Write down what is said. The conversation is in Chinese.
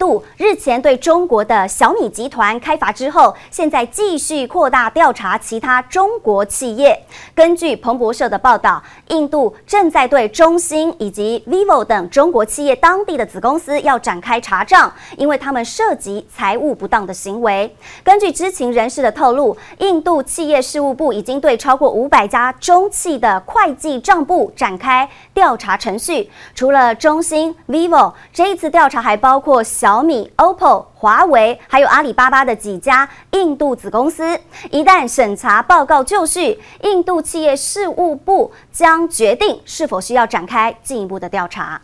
度日前对中国的小米集团开罚之后，现在继续扩大调查其他中国企业。根据彭博社的报道，印度正在对中兴以及 vivo 等中国企业当地的子公司要展开查账，因为他们涉及财务不当的行为。根据知情人士的透露，印度企业事务部已经对超过五百家中企的会计账簿展开调查程序。除了中兴、vivo，这一次调查还包括小。小米、OPPO、华为，还有阿里巴巴的几家印度子公司，一旦审查报告就绪，印度企业事务部将决定是否需要展开进一步的调查。